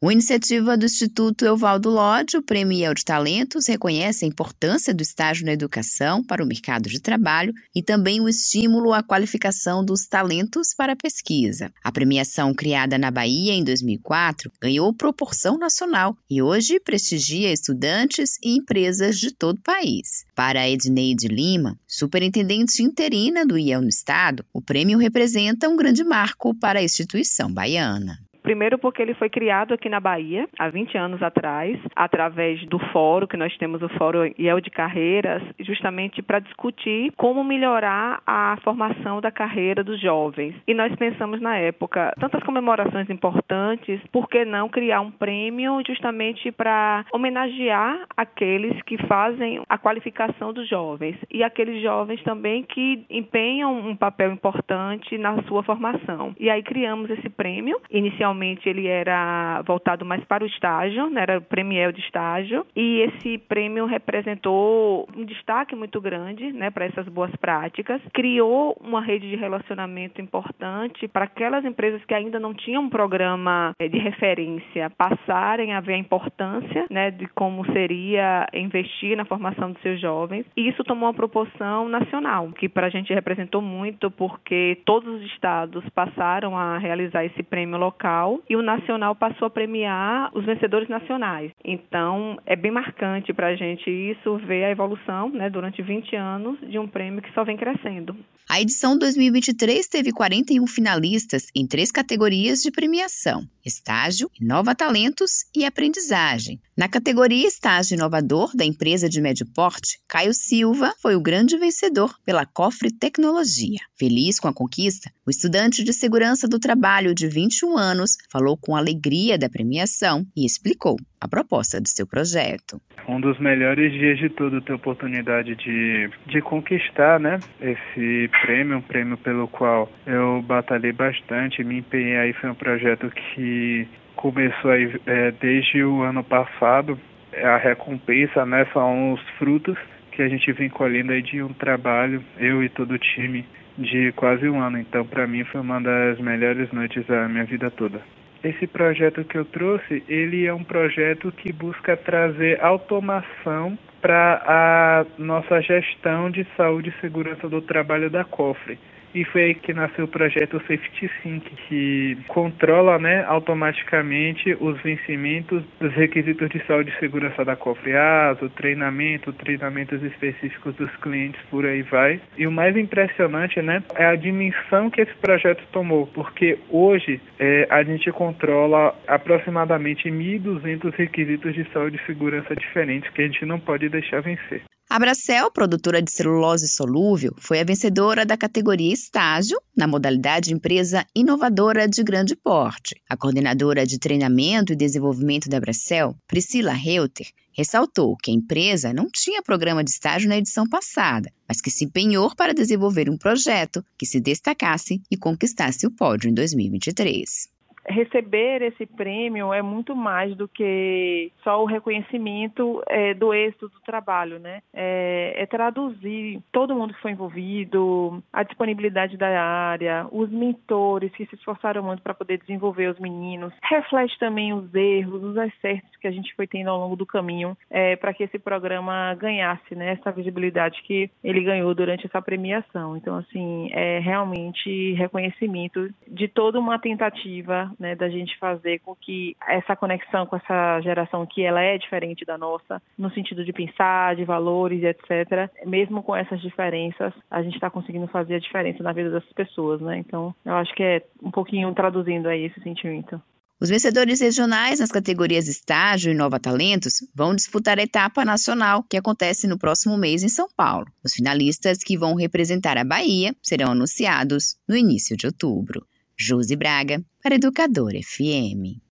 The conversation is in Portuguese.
Uma iniciativa do Instituto Evaldo Lodge, o Prêmio IEL de Talentos, reconhece a importância do estágio na educação para o mercado de trabalho e também o estímulo à qualificação dos talentos para a pesquisa. A premiação, criada na Bahia em 2004, ganhou proporção nacional e hoje prestigia estudantes e empresas de todo o país. Para Edneide Lima, superintendente interina do IEL no estado, o prêmio representa um grande marco para a instituição baiana. Primeiro porque ele foi criado aqui na Bahia, há 20 anos atrás, através do fórum, que nós temos o Fórum IEL de Carreiras, justamente para discutir como melhorar a formação da carreira dos jovens. E nós pensamos na época, tantas comemorações importantes, por que não criar um prêmio justamente para homenagear aqueles que fazem a qualificação dos jovens e aqueles jovens também que empenham um papel importante na sua formação. E aí criamos esse prêmio, inicialmente Inicialmente ele era voltado mais para o estágio, né, era o Premier de estágio, e esse prêmio representou um destaque muito grande né, para essas boas práticas, criou uma rede de relacionamento importante para aquelas empresas que ainda não tinham um programa eh, de referência passarem a ver a importância né, de como seria investir na formação dos seus jovens. E isso tomou uma proporção nacional, que para a gente representou muito, porque todos os estados passaram a realizar esse prêmio local e o nacional passou a premiar os vencedores nacionais. Então, é bem marcante para a gente isso, ver a evolução né, durante 20 anos de um prêmio que só vem crescendo. A edição 2023 teve 41 finalistas em três categorias de premiação: estágio, Inova Talentos e aprendizagem. Na categoria Estágio Inovador da empresa de médio porte, Caio Silva foi o grande vencedor pela Cofre Tecnologia. Feliz com a conquista, o estudante de segurança do trabalho de 21 anos falou com alegria da premiação e explicou a proposta do seu projeto. Um dos melhores dias de tudo ter a oportunidade de, de conquistar né, esse prêmio, um prêmio pelo qual eu batalhei bastante, me empenhei aí, foi um projeto que começou aí, é, desde o ano passado, a recompensa né, são os frutos que a gente vem colhendo aí de um trabalho, eu e todo o time, de quase um ano. Então, para mim, foi uma das melhores noites da minha vida toda. Esse projeto que eu trouxe, ele é um projeto que busca trazer automação para a nossa gestão de saúde e segurança do trabalho da COFRE. E foi aí que nasceu o projeto Safety Sync, que controla né, automaticamente os vencimentos dos requisitos de saúde e segurança da COFREAS, o treinamento, treinamentos específicos dos clientes, por aí vai. E o mais impressionante né, é a dimensão que esse projeto tomou, porque hoje é, a gente controla aproximadamente 1.200 requisitos de saúde e segurança diferentes que a gente não pode deixar vencer. A Bracel, produtora de celulose solúvel, foi a vencedora da categoria estágio na modalidade empresa inovadora de grande porte. A coordenadora de treinamento e desenvolvimento da Bracel, Priscila Reuter, ressaltou que a empresa não tinha programa de estágio na edição passada, mas que se empenhou para desenvolver um projeto que se destacasse e conquistasse o pódio em 2023 receber esse prêmio é muito mais do que só o reconhecimento é, do êxito do trabalho, né? É, é, traduzir todo mundo que foi envolvido, a disponibilidade da área, os mentores que se esforçaram muito para poder desenvolver os meninos, reflete também os erros, os acertos que a gente foi tendo ao longo do caminho é, para que esse programa ganhasse, né? Essa visibilidade que ele ganhou durante essa premiação. Então, assim, é realmente reconhecimento de toda uma tentativa né, da gente fazer com que essa conexão com essa geração que ela é diferente da nossa, no sentido de pensar, de valores, etc. Mesmo com essas diferenças, a gente está conseguindo fazer a diferença na vida das pessoas, né? Então, eu acho que é um pouquinho traduzindo aí esse sentimento. Os vencedores regionais nas categorias Estágio e Nova Talentos vão disputar a etapa nacional, que acontece no próximo mês em São Paulo. Os finalistas que vão representar a Bahia serão anunciados no início de outubro. Josi Braga, para Educador FM.